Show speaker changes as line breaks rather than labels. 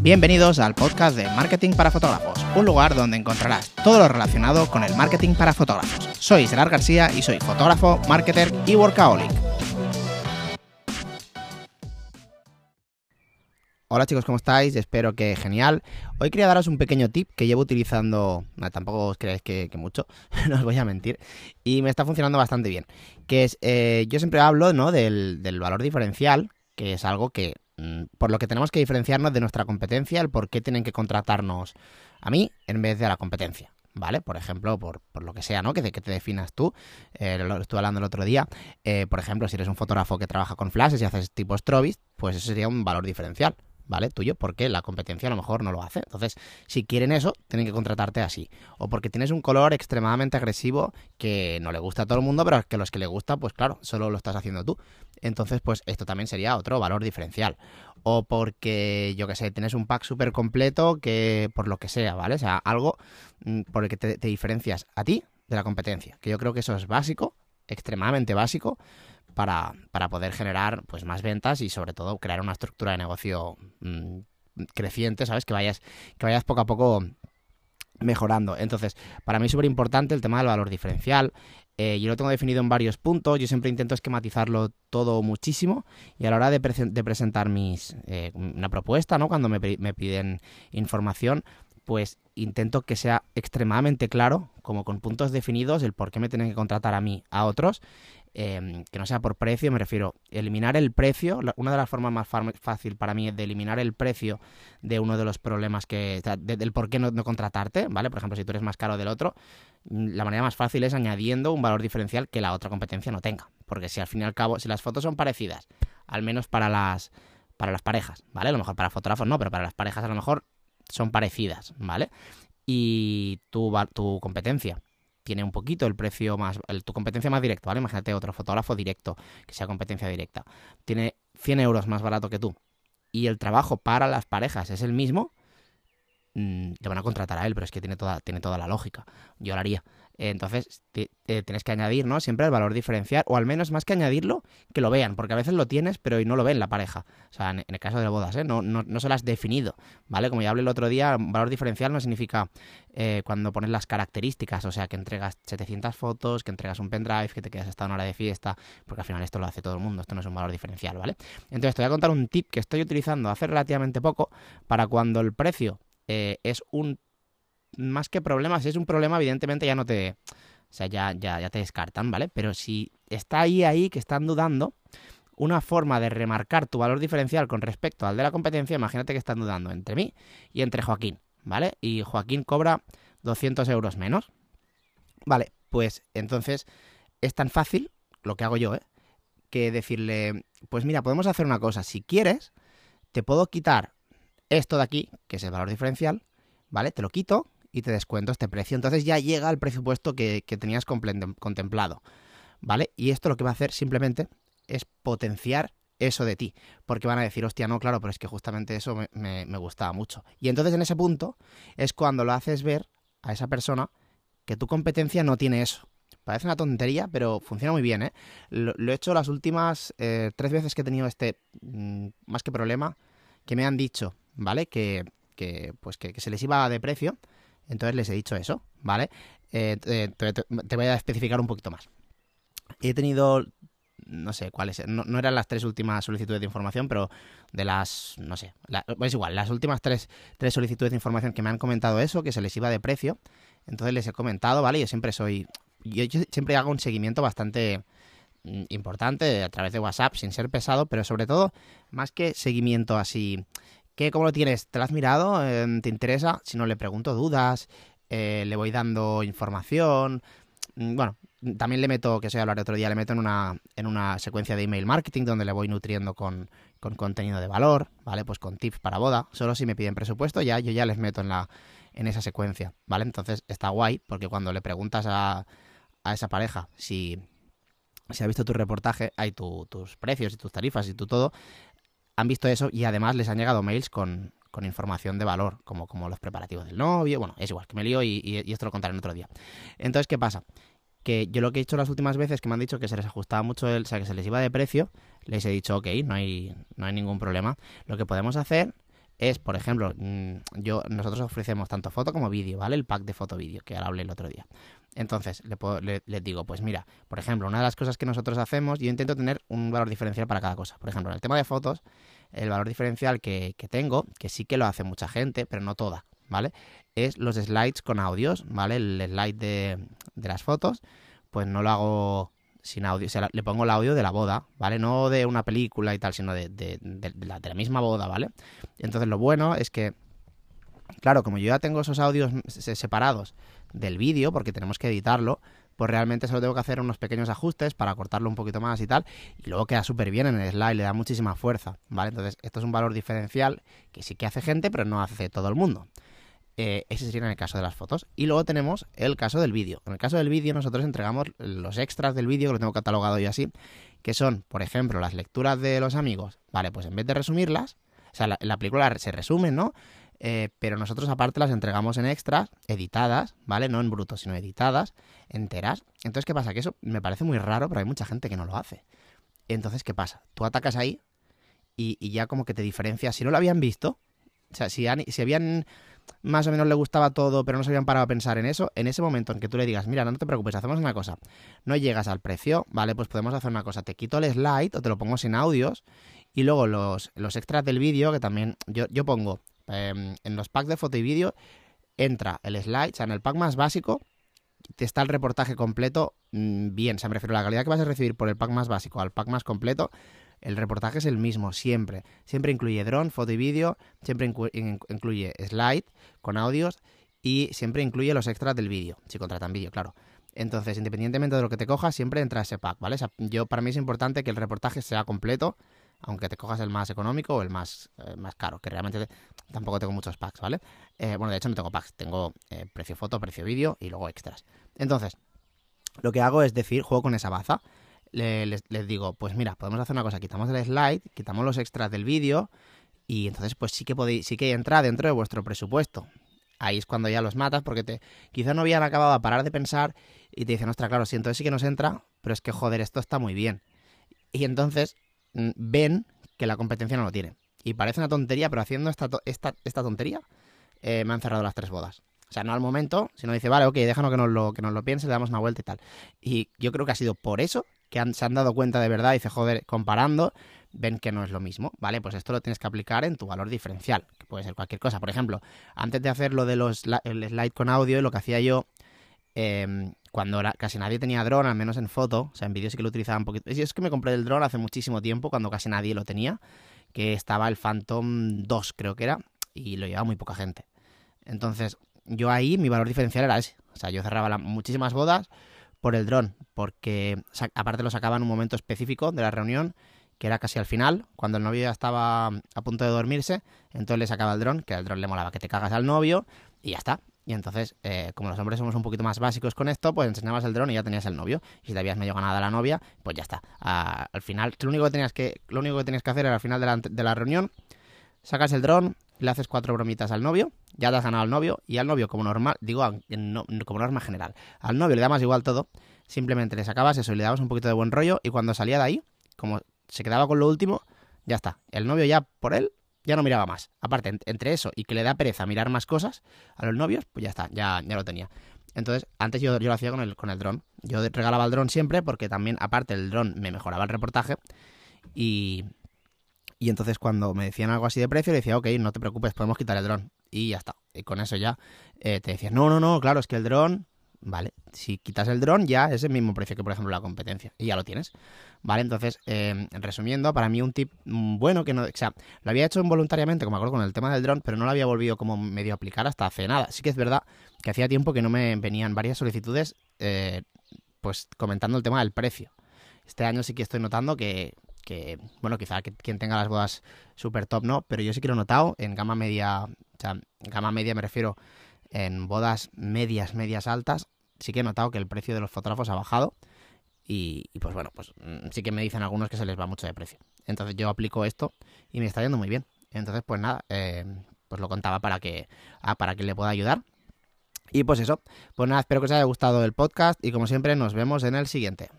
Bienvenidos al podcast de Marketing para Fotógrafos, un lugar donde encontrarás todo lo relacionado con el marketing para fotógrafos. Soy Gerard García y soy fotógrafo, marketer y workaholic. Hola chicos, ¿cómo estáis? Espero que genial. Hoy quería daros un pequeño tip que llevo utilizando, tampoco os creáis que, mucho, no os voy a mentir, y me está funcionando bastante bien. Que es, eh, yo siempre hablo ¿no? del, valor diferencial, que es algo que por lo que tenemos que diferenciarnos de nuestra competencia, el por qué tienen que contratarnos a mí en vez de a la competencia. ¿Vale? Por ejemplo, por, lo que sea, ¿no? Que, que te definas tú. Eh, lo estuve hablando el otro día. Eh, por ejemplo, si eres un fotógrafo que trabaja con flashes y haces tipo strobis, pues eso sería un valor diferencial. ¿Vale? Tuyo, porque la competencia a lo mejor no lo hace. Entonces, si quieren eso, tienen que contratarte así. O porque tienes un color extremadamente agresivo que no le gusta a todo el mundo, pero que a los que le gusta, pues claro, solo lo estás haciendo tú. Entonces, pues esto también sería otro valor diferencial. O porque, yo que sé, tienes un pack súper completo que, por lo que sea, ¿vale? O sea, algo mm, por el que te, te diferencias a ti de la competencia. Que yo creo que eso es básico, extremadamente básico para, para, poder generar pues más ventas y sobre todo crear una estructura de negocio mm, creciente, ¿sabes? Que vayas, que vayas poco a poco mejorando. Entonces, para mí es súper importante el tema del valor diferencial. Eh, yo lo tengo definido en varios puntos. Yo siempre intento esquematizarlo todo muchísimo. Y a la hora de, presentar mis, eh, una propuesta, ¿no? Cuando me, me, piden información, pues intento que sea extremadamente claro, como con puntos definidos, el por qué me tienen que contratar a mí, a otros, Em, que no sea por precio, me refiero, eliminar el precio, una de las formas más fácil para mí de eliminar el precio de uno de los problemas que, del por qué no, contratarte, ¿vale? Por ejemplo, si tú eres más caro del otro, mm, la manera más fácil es añadiendo un valor diferencial que la otra competencia no tenga, porque si al fin y al cabo, si las fotos son parecidas, al menos para las, para las parejas, ¿vale? A lo mejor para fotógrafos no, pero para las parejas a lo mejor son parecidas, ¿vale? Y tu, tu competencia tiene un poquito el precio más, tu competencia más directa, ¿vale? Imagínate otro fotógrafo directo, que sea competencia directa. Tiene 100 euros más barato que tú y el trabajo para las parejas es el mismo, mm, te van a contratar a él, pero es que tiene toda, tiene toda la lógica. Yo lo haría. Entonces, tienes que añadir, ¿no? Siempre el valor diferencial, o al menos más que añadirlo, que lo vean, porque a veces lo tienes, pero no lo ven la pareja. O sea, en, el caso de bodas, ¿eh? No, no, no, se las has definido, ¿vale? Como ya hablé el otro día, valor diferencial no significa eh, cuando pones las características, o sea, que entregas 700 fotos, que entregas un pendrive, que te quedas hasta una hora de fiesta, porque al final esto lo hace todo el mundo, esto no es un valor diferencial, ¿vale? Entonces, te voy a contar un tip que estoy utilizando hace relativamente poco para cuando el precio eh, es un más que problemas, es un problema, evidentemente ya no te. O sea, ya, ya, ya te descartan, ¿vale? Pero si está ahí, ahí, que están dudando, una forma de remarcar tu valor diferencial con respecto al de la competencia, imagínate que están dudando entre mí y entre Joaquín, ¿vale? Y Joaquín cobra 200 euros menos. Vale, pues entonces es tan fácil, lo que hago yo, ¿eh? Que decirle, pues mira, podemos hacer una cosa, si quieres, te puedo quitar esto de aquí, que es el valor diferencial, ¿vale? Te lo quito y te descuento este precio. Entonces ya llega al presupuesto que, tenías contemplado, ¿vale? Y esto lo que va a hacer simplemente es potenciar eso de ti, porque van a decir, hostia, no, claro, pero es que justamente eso me, me, gustaba mucho. Y entonces en ese punto es cuando lo haces ver a esa persona que tu competencia no tiene eso. Parece una tontería, pero funciona muy bien, ¿eh? Lo, he hecho las últimas eh, tres veces que he tenido este, mm, más que problema, que me han dicho, ¿vale? Que, que pues que, se les iba de precio entonces les he dicho eso, ¿vale? Eh, te, voy a especificar un poquito más. He tenido, no sé cuáles, no, eran las tres últimas solicitudes de información, pero de las, no sé, es igual, las últimas tres, tres solicitudes de información que me han comentado eso, que se les iba de precio, entonces les he comentado, ¿vale? Yo siempre soy, yo, yo siempre hago un seguimiento bastante mm, importante a través de WhatsApp, sin ser pesado, pero sobre todo, más que seguimiento así ¿Qué, ¿Cómo lo tienes? ¿Te lo has mirado? Em, ¿Te interesa? Si no, le pregunto dudas, eh, le voy dando información. Mm, bueno, también le meto, que se hablar otro día, le meto en una, en una secuencia de email marketing donde le voy nutriendo con, con contenido de valor, ¿vale? Pues con tips para boda. Solo si me piden presupuesto, ya yo ya les meto en la en esa secuencia, ¿vale? Entonces está guay porque cuando le preguntas a, a esa pareja si, si ha visto tu reportaje, hay tus precios y tus tarifas y tu todo, han visto eso y además les han llegado mails con, información de valor, como, como los preparativos del novio. Bueno, es igual, que me lío y, esto lo contaré en otro día. Entonces, ¿qué pasa? Que yo lo que he hecho las últimas veces que me han dicho que se les ajustaba mucho, el, o sea, que se les iba de precio, les he dicho, ok, no hay, no hay ningún problema. Lo que podemos hacer es, por ejemplo, mm, yo nosotros ofrecemos tanto foto como vídeo, ¿vale? El pack de foto-vídeo, que ahora hablé el otro día. Entonces, le, le, digo, pues mira, por ejemplo, una de las cosas que nosotros hacemos, yo intento tener un valor diferencial para cada cosa. Por ejemplo, en el tema de fotos, el valor diferencial que, que tengo, que sí que lo hace mucha gente, pero no toda, ¿vale? Es los slides con audios, ¿vale? El slide de, de las fotos, pues no lo hago sin audio, le pongo el audio de la boda, ¿vale? No de una película y tal, sino de, la, de la misma boda, ¿vale? Entonces lo bueno es que, claro, como yo ya tengo esos audios separados del vídeo, porque tenemos que editarlo, pues realmente solo tengo que hacer unos pequeños ajustes para cortarlo un poquito más y tal, y luego queda súper bien en el slide, le da muchísima fuerza, ¿vale? Entonces esto es un valor diferencial que sí que hace gente, pero no hace todo el mundo. Eh, ese sería en el caso de las fotos. Y luego tenemos el caso del vídeo. En el caso del vídeo nosotros entregamos los extras del vídeo, que lo tengo catalogado yo así, que son, por ejemplo, las lecturas de los amigos. Vale, pues en vez de resumirlas, o sea, la, la película se resume, ¿no? Eh, pero nosotros aparte las entregamos en extras, editadas, ¿vale? No en bruto, sino editadas, enteras. Entonces, ¿qué pasa? Que eso me parece muy raro, pero hay mucha gente que no lo hace. Entonces, ¿qué pasa? Tú atacas ahí y, ya como que te diferencias. Si no lo habían visto, o sea, si, si habían más o menos le gustaba todo, pero no se habían parado a pensar en eso, en ese momento en que tú le digas, mira, no te preocupes, hacemos una cosa, no llegas al precio, vale, pues podemos hacer una cosa, te quito el slide o te lo pongo sin audios y luego los, los extras del vídeo, que también yo, yo pongo em, en los packs de foto y vídeo, entra el slide, o sea, en el pack más básico te está el reportaje completo mm, bien, o sea, me refiero a la calidad que vas a recibir por el pack más básico al pack más completo, el reportaje es el mismo, siempre. Siempre incluye dron, foto y vídeo, siempre incluye slide con audios y siempre incluye los extras del vídeo, si contratan vídeo, claro. Entonces, independientemente de lo que te cojas, siempre entra ese pack, ¿vale? yo, para mí es importante que el reportaje sea completo, aunque te cojas el más económico o el más, eh, más caro, que realmente tampoco tengo muchos packs, ¿vale? Eh, bueno, de hecho no tengo packs, tengo eh, precio foto, precio vídeo y luego extras. Entonces, lo que hago es decir, juego con esa baza les, digo, pues mira, podemos hacer una cosa, quitamos el slide, quitamos los extras del vídeo y entonces pues sí que podéis, sí que entra dentro de vuestro presupuesto. Ahí es cuando ya los matas porque te quizá no habían acabado a parar de pensar y te dicen, ostras, claro, sí, entonces sí que nos entra, pero es que joder, esto está muy bien. Y entonces mm, ven que la competencia no lo tiene. Y parece una tontería, pero haciendo esta, esta, esta tontería eh, me han cerrado las tres bodas. O sea, no al momento, sino dice, vale, ok, déjanos que nos lo, que nos lo piense, le damos una vuelta y tal. Y yo creo que ha sido por eso que se han dado cuenta de verdad y dice, joder, comparando, ven que no es lo mismo, ¿vale? Pues esto lo tienes que aplicar en tu valor diferencial, que puede ser cualquier cosa. Por ejemplo, antes de hacer lo de los el slide con audio, lo que hacía yo, em, cuando casi nadie tenía dron, al menos en foto, o sea, en vídeo sí que lo utilizaba un poquito. Es que me compré el dron hace muchísimo tiempo, cuando casi nadie lo tenía, que estaba el Phantom 2, creo que era, y lo llevaba muy poca gente. Entonces, yo ahí mi valor diferencial era ese. O sea, yo cerraba muchísimas bodas por el dron, porque aparte lo sacaba en un momento específico de la reunión, que era casi al final, cuando el novio ya estaba a punto de dormirse, entonces le sacaba el dron, que el dron le molaba que te cagas al novio, y ya está. Y entonces, eh, como los hombres somos un poquito más básicos con esto, pues enseñabas el dron y ya tenías el novio. Y si te habías medio ganado a la novia, pues ya está. al final, lo único que tenías que, lo único que tenías que hacer era al final de la, de la reunión, sacas el dron, le haces cuatro bromitas al novio, ya te has ganado al novio, y al novio como normal, digo como norma general, al novio le da más igual todo, simplemente le sacabas eso y le dabas un poquito de buen rollo, y cuando salía de ahí, como se quedaba con lo último, ya está. El novio ya por él ya no miraba más. Aparte, entre eso y que le da pereza mirar más cosas a los novios, pues ya está, ya, ya lo tenía. Entonces, antes yo, yo lo hacía con el, con el dron. Yo regalaba el dron siempre porque también, aparte, el dron me mejoraba el reportaje y, y entonces cuando me decían algo así de precio, le decía, ok, no te preocupes, podemos quitar el dron. Y ya está. Y con eso ya eh, te decían, no, no, no, claro, es que el dron, vale, si quitas el dron ya es el mismo precio que, por ejemplo, la competencia. Y ya lo tienes. Vale, entonces, eh, resumiendo, para mí un tip mm, bueno que no, o sea, lo había hecho involuntariamente, como acuerdo con el tema del dron, pero no lo había volvido como medio a aplicar hasta hace nada. Sí que es verdad que hacía tiempo que no me venían varias solicitudes, eh, pues comentando el tema del precio. Este año sí que estoy notando que, que, bueno, quizá quien tenga las bodas super top no, pero yo sí que lo he notado en gama media, o sea, gama media me refiero en bodas medias, medias altas, sí que he notado que el precio de los fotógrafos ha bajado y, pues bueno, pues mm, sí que me dicen algunos que se les va mucho de precio. Entonces yo aplico esto y me está yendo muy bien. Entonces pues nada, eh, pues lo contaba para que, ah, para que le pueda ayudar. Y pues eso, pues nada, espero que os haya gustado el podcast y como siempre nos vemos en el siguiente.